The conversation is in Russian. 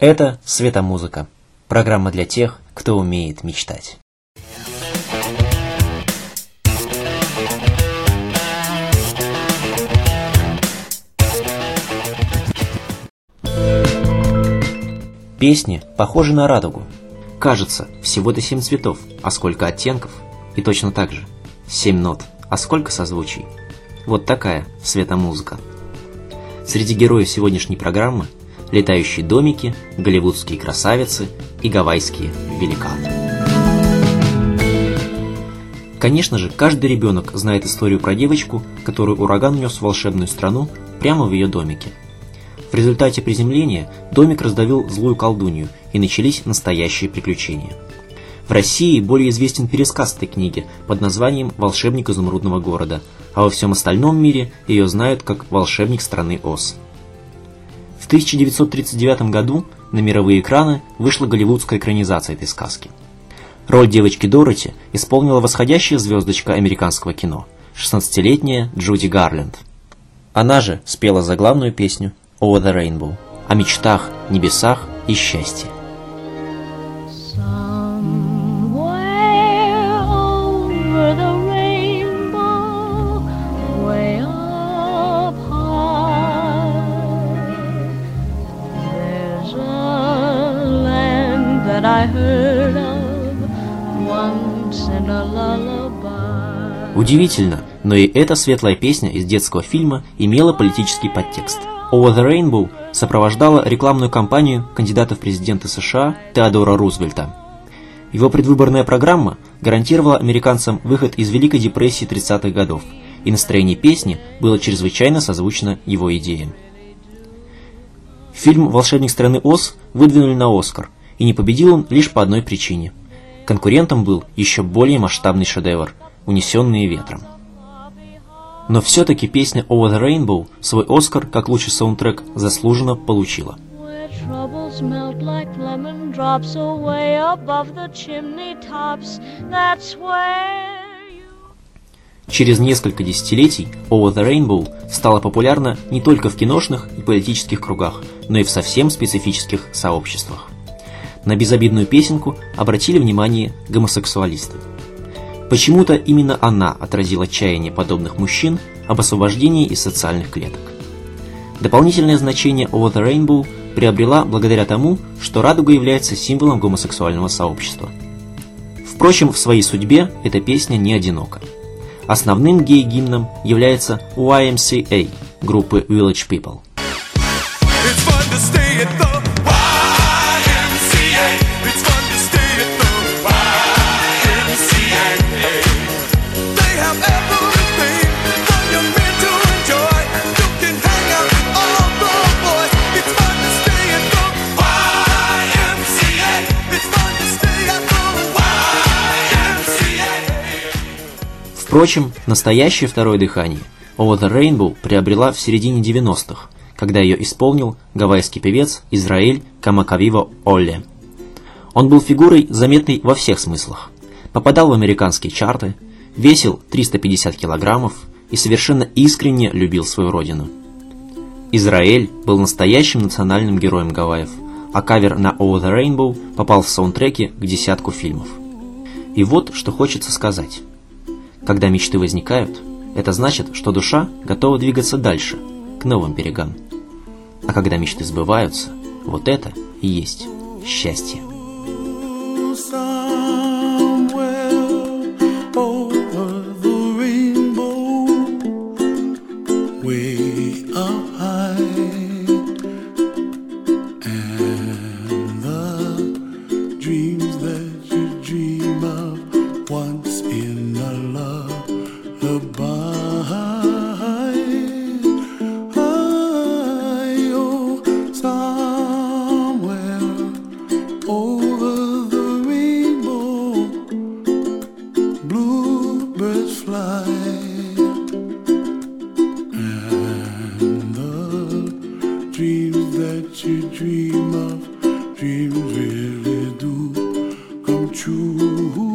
Это «Светомузыка» – программа для тех, кто умеет мечтать. Песни похожи на радугу. Кажется, всего-то семь цветов, а сколько оттенков? И точно так же. Семь нот, а сколько созвучий? Вот такая светомузыка. Среди героев сегодняшней программы – летающие домики, голливудские красавицы и гавайские великаны. Конечно же, каждый ребенок знает историю про девочку, которую ураган нес в волшебную страну прямо в ее домике. В результате приземления домик раздавил злую колдунью, и начались настоящие приключения. В России более известен пересказ этой книги под названием «Волшебник изумрудного города», а во всем остальном мире ее знают как «Волшебник страны Оз». В 1939 году на мировые экраны вышла голливудская экранизация этой сказки. Роль девочки Дороти исполнила восходящая звездочка американского кино, 16-летняя Джуди Гарленд. Она же спела заглавную песню «Over the Rainbow» о мечтах, небесах и счастье. Удивительно, но и эта светлая песня из детского фильма имела политический подтекст. Over the Rainbow сопровождала рекламную кампанию кандидата в президенты США Теодора Рузвельта. Его предвыборная программа гарантировала американцам выход из Великой депрессии 30-х годов, и настроение песни было чрезвычайно созвучно его идеям. Фильм «Волшебник страны Оз» выдвинули на Оскар, и не победил он лишь по одной причине. Конкурентом был еще более масштабный шедевр – унесенные ветром. Но все-таки песня Over the Rainbow свой Оскар как лучший саундтрек заслуженно получила. Через несколько десятилетий Over the Rainbow стала популярна не только в киношных и политических кругах, но и в совсем специфических сообществах. На безобидную песенку обратили внимание гомосексуалисты. Почему-то именно она отразила чаяние подобных мужчин об освобождении из социальных клеток. Дополнительное значение Over the Rainbow приобрела благодаря тому, что радуга является символом гомосексуального сообщества. Впрочем, в своей судьбе эта песня не одинока. Основным гей-гимном является YMCA группы Village People. Впрочем, настоящее второе дыхание Over the Rainbow приобрела в середине 90-х, когда ее исполнил гавайский певец Израиль Камакавиво Олле. Он был фигурой, заметной во всех смыслах. Попадал в американские чарты, весил 350 килограммов и совершенно искренне любил свою родину. Израиль был настоящим национальным героем Гавайев, а кавер на Over the Rainbow попал в саундтреки к десятку фильмов. И вот что хочется сказать. Когда мечты возникают, это значит, что душа готова двигаться дальше, к новым берегам. А когда мечты сбываются, вот это и есть счастье. That you dream of, dreams really do come true.